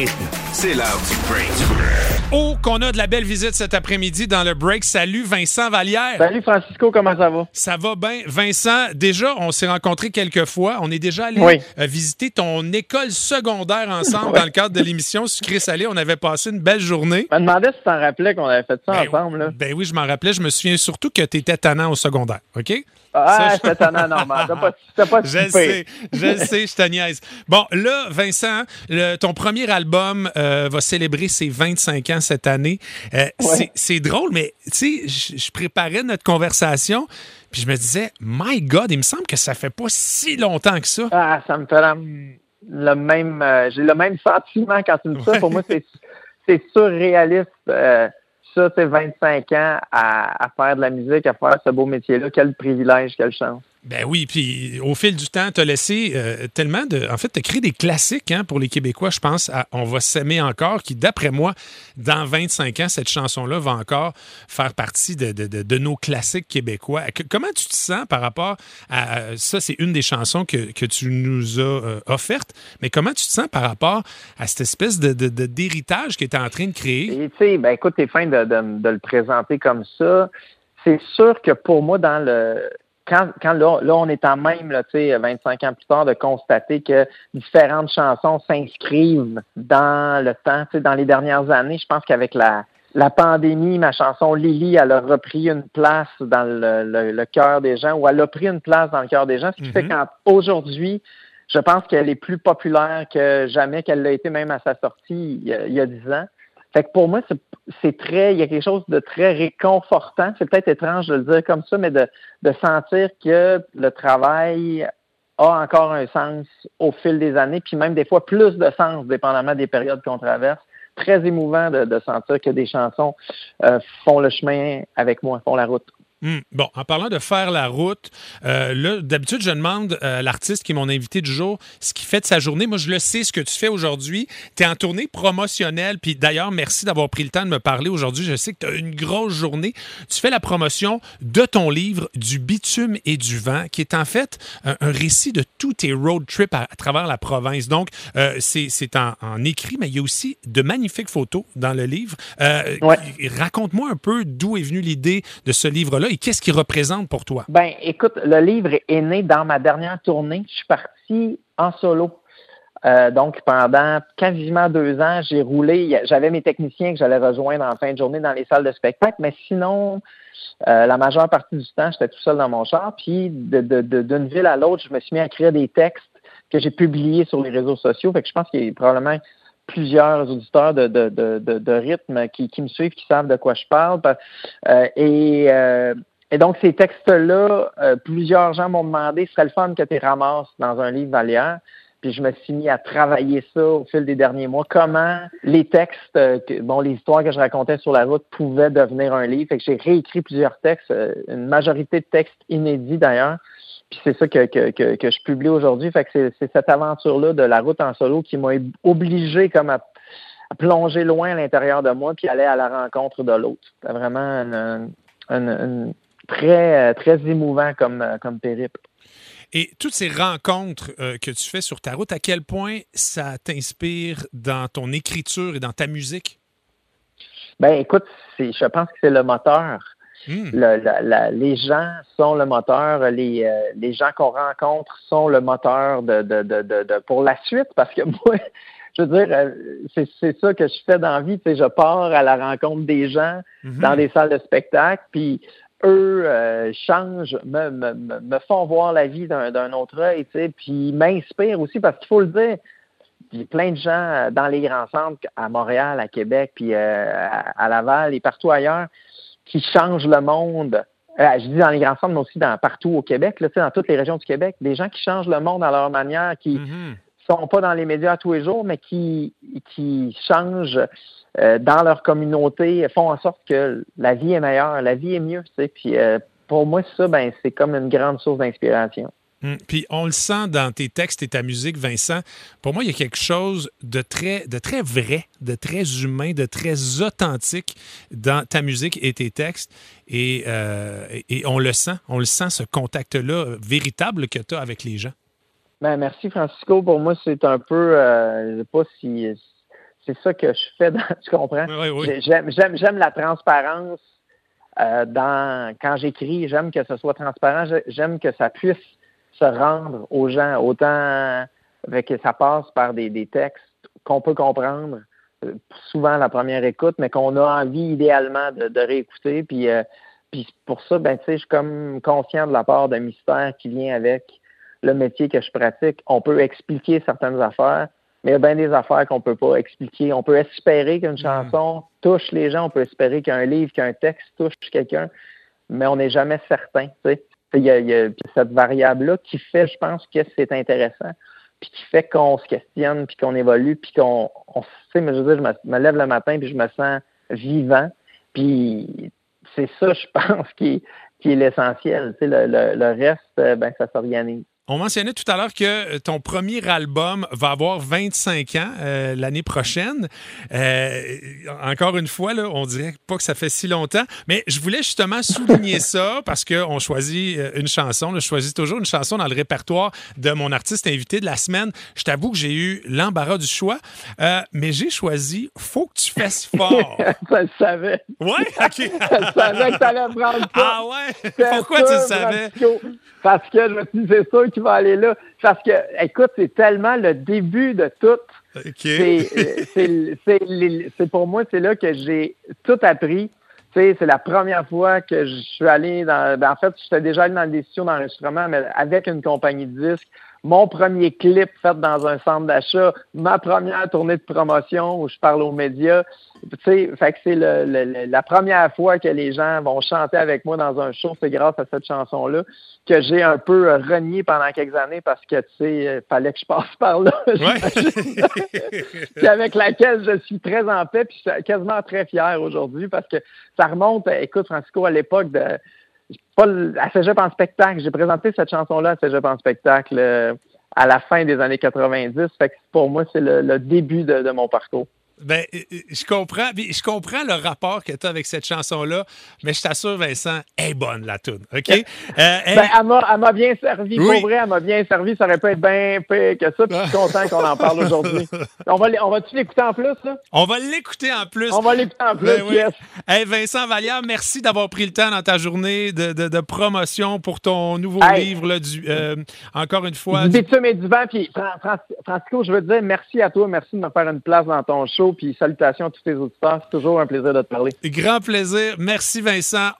rythme, c'est l'heure du break. Oh, qu'on a de la belle visite cet après-midi dans le break. Salut Vincent Vallière. Salut Francisco, comment ça va? Ça va bien. Vincent, déjà, on s'est rencontrés quelques fois. On est déjà allé Oui. euh, visiter ton école secondaire ensemble dans le cadre de l'émission Sucré-Salé. On avait passé une belle journée. Je me demandais si tu t'en rappelais qu'on avait fait ça Ben, ensemble. Là. ben oui, je m'en rappelais. Je me souviens surtout que tu étais tannant au secondaire. OK? Ah, c'était tannant normal. T'as pas, Je le sais, je le sais, je te niaise. Bon, là, Vincent, le- ton premier album euh, va célébrer ses 25 ans cette année. Euh, c'est- C'est drôle, mais tu sais, je je préparais notre conversation, puis je me disais, my God, il me semble que ça fait pas si longtemps que ça. Ah, ça me fait la- le même. euh, J'ai le même sentiment quand tu me dis ça. Pour moi, c'est, c'est surréaliste. Ça, c'est 25 ans à, à faire de la musique, à faire ce beau métier-là. Quel privilège, quelle chance. Ben oui, puis au fil du temps, tu as laissé euh, tellement de. En fait, tu as créé des classiques hein, pour les Québécois, je pense, à On va s'aimer encore, qui, d'après moi, dans 25 ans, cette chanson-là va encore faire partie de, de- de- nos classiques québécois. Comment tu te sens par rapport à. Ça, c'est une des chansons que, que tu nous as euh, offertes, mais comment tu te sens par rapport à cette espèce d'héritage que tu es en train de créer? Tu sais, ben écoute, t'es fin de, de- de le présenter comme ça. C'est sûr que pour moi, dans le quand, quand là, là, on est en même, là, tu sais, 25 ans plus tard, de constater que différentes chansons s'inscrivent dans le temps, tu sais, dans les dernières années. Je pense qu'avec la, la pandémie, ma chanson Lily, elle a repris une place dans le, le- le cœur des gens, ou elle a pris une place dans le cœur des gens, ce qui fait Mhm. qu'aujourd'hui, je pense qu'elle est plus populaire que jamais qu'elle l'a été même à sa sortie il y a, il y a 10 ans. Fait que pour moi, c'est- très, il y a quelque chose de très réconfortant. C'est peut-être étrange de le dire comme ça, mais de, de sentir que le travail a encore un sens au fil des années, puis même des fois plus de sens, dépendamment des périodes qu'on traverse. Très émouvant de, de sentir que des chansons euh, font le chemin avec moi, font la route. Hmm. Bon, en parlant de faire la route, euh, là, d'habitude, je demande à l'artiste qui est mon invité du jour ce qu'il fait de sa journée. Moi, je le sais, ce que tu fais aujourd'hui. Tu es en tournée promotionnelle. Puis d'ailleurs, merci d'avoir pris le temps de me parler aujourd'hui. Je sais que tu as une grosse journée. Tu fais la promotion de ton livre Du bitume et du vent, qui est en fait un, un récit de tous tes road trips à, à travers la province. Donc, euh, c'est c'est en, en écrit, mais il y a aussi de magnifiques photos dans le livre. Euh, Ouais. Raconte-moi un peu d'où est venue l'idée de ce livre-là et qu'est-ce qu'il représente pour toi? Ben, écoute, le livre est né dans ma dernière tournée. Je suis parti en solo. Euh, donc, pendant quasiment deux ans, j'ai roulé. J'avais mes techniciens que j'allais rejoindre en fin de journée dans les salles de spectacle, mais sinon, euh, la majeure partie du temps, j'étais tout seul dans mon char. Puis, de- d'une ville à l'autre, je me suis mis à écrire des textes que j'ai publiés sur les réseaux sociaux. Fait que je pense qu'il y a probablement plusieurs auditeurs de, de, de, de, rythme qui, qui me suivent, qui savent de quoi je parle. Euh, et, euh, et donc, ces textes-là, euh, plusieurs gens m'ont demandé, ce serait le fun que tu ramasses dans un livre Valière. Puis je me suis mis à travailler ça au fil des derniers mois. Comment les textes, euh, que- bon, les histoires que je racontais sur la route pouvaient devenir un livre. Fait que j'ai réécrit plusieurs textes, euh, une majorité de textes inédits d'ailleurs. Puis c'est ça que, que, que, que je publie aujourd'hui. Fait que c'est, cette aventure-là de la route en solo qui m'a obligé comme à, à plonger loin à l'intérieur de moi puis aller à la rencontre de l'autre. C'était vraiment une- très, très émouvant comme, comme périple. Et toutes ces rencontres euh, que tu fais sur ta route, à quel point ça t'inspire dans ton écriture et dans ta musique? Ben écoute, je pense que c'est le moteur. Hmm. Le- la- la- les gens sont le moteur, les, euh, les gens qu'on rencontre sont le moteur de, de, de, de, de- pour la suite, parce que moi, je veux dire, euh, c'est, ça que je fais dans la vie, tu sais, je pars à la rencontre des gens Mhm. dans des salles de spectacle, puis eux euh, changent, me, me, me me font voir la vie d'un, autre œil, tu sais, puis m'inspirent aussi, parce qu'il faut le dire, il y a plein de gens dans les grands centres, à Montréal, à Québec, puis euh, à, à Laval et partout ailleurs, qui changent le monde. Euh, je dis dans les grands centres, mais aussi dans, partout au Québec, là, tu sais, dans toutes les régions du Québec, des gens qui changent le monde à leur manière, qui Mhm. sont pas dans les médias tous les jours, mais qui, qui changent euh, dans leur communauté, font en sorte que la vie est meilleure, la vie est mieux. Tu sais. Puis euh, pour moi, ça, ben, c'est comme une grande source d'inspiration. Hmm. Puis on le sent dans tes textes et ta musique, Vincent. Pour moi, il y a quelque chose de très, de très vrai, de très humain, de très authentique dans ta musique et tes textes. Et, euh, et- on le sent, on le sent, ce contact-là véritable que tu as avec les gens. Ben, merci Francisco. Pour moi, c'est un peu, euh, je sais pas si c'est ça que je fais, dans, tu comprends? Oui, oui. J'aime, j'aime, j'aime la transparence euh, dans quand j'écris. J'aime que ce soit transparent. J'aime que ça puisse se rendre aux gens, autant avec que ça passe par des, des textes qu'on peut comprendre, euh, souvent la première écoute, mais qu'on a envie idéalement de, de réécouter. Puis, euh, puis pour ça, ben, je suis comme conscient de la part d'un mystère qui vient avec le métier que je pratique. On peut expliquer certaines affaires, mais il y a bien des affaires qu'on peut pas expliquer. On peut espérer qu'une chanson touche les gens, on peut espérer qu'un livre, qu'un texte touche quelqu'un, mais on n'est jamais certain. Il y, a, cette variable-là qui fait, je pense, que c'est intéressant, puis qui fait qu'on se questionne, puis qu'on évolue, puis qu'on, on, sais, mais je veux dire, je me, lève le matin, puis je me sens vivant, puis c'est ça, je pense, qui, qui est l'essentiel. Le, le, le reste, ben, ça s'organise. On mentionnait tout à l'heure que ton premier album va avoir 25 ans euh, l'année prochaine. Euh, encore une fois, là, on dirait pas que ça fait si longtemps, mais je voulais justement souligner ça parce qu'on choisit euh, une chanson. Là, je choisis toujours une chanson dans le répertoire de mon artiste invité de la semaine. Je t'avoue que j'ai eu l'embarras du choix, euh, mais j'ai choisi Faut que tu fasses fort. ça le savais. Ouais, OK. je savais que tu allais prendre ça. Ah ouais? Pourquoi tu le savais? Parce que je me suis dit, c'est sûr qu'il va aller là. Parce que, écoute, c'est tellement le début de tout. C'est pour moi, c'est là que j'ai tout appris. C'est la première fois que je suis allé dans. Ben, en fait, j'étais déjà allé dans des studios d'enregistrement, mais avec une compagnie de disques mon premier clip fait dans un centre d'achat, ma première tournée de promotion où je parle aux médias. Tu sais, fait que c'est le, la première fois que les gens vont chanter avec moi dans un show, c'est grâce à cette chanson-là que j'ai un peu renié pendant quelques années parce que, tu sais, fallait que je passe par là. puis avec laquelle je suis très en paix, puis je suis quasiment très fier aujourd'hui parce que ça remonte, écoute, Francisco, à l'époque de pas à Cégep en spectacle. J'ai présenté cette chanson-là à Cégep en spectacle euh, à la fin des années 90. Fait que pour moi, c'est le, début de, mon parcours. Ben, euh, euh, je comprends, je comprends le rapport que tu as avec cette chanson-là, mais je t'assure, Vincent, elle est bonne, la tune, OK? Euh, ben, elle m'a bien servi. Pour vrai, elle m'a bien servi. Ça aurait pu être bien pire que ça, puis je suis content qu'on en parle aujourd'hui. On va, on va-tu l'écouter en plus, là? On va l'écouter en plus. On va l'écouter en plus, ben, yes. Hey, Vincent Vallière, merci d'avoir pris le temps dans ta journée de, de, promotion pour ton nouveau livre, là, du, encore une fois. Du bitume et du vent, puis Francisco, je veux te dire merci à toi, merci de me faire une place dans ton puis salutations à tous tes auditeurs. C'est toujours un plaisir de te parler. Grand plaisir. Merci Vincent.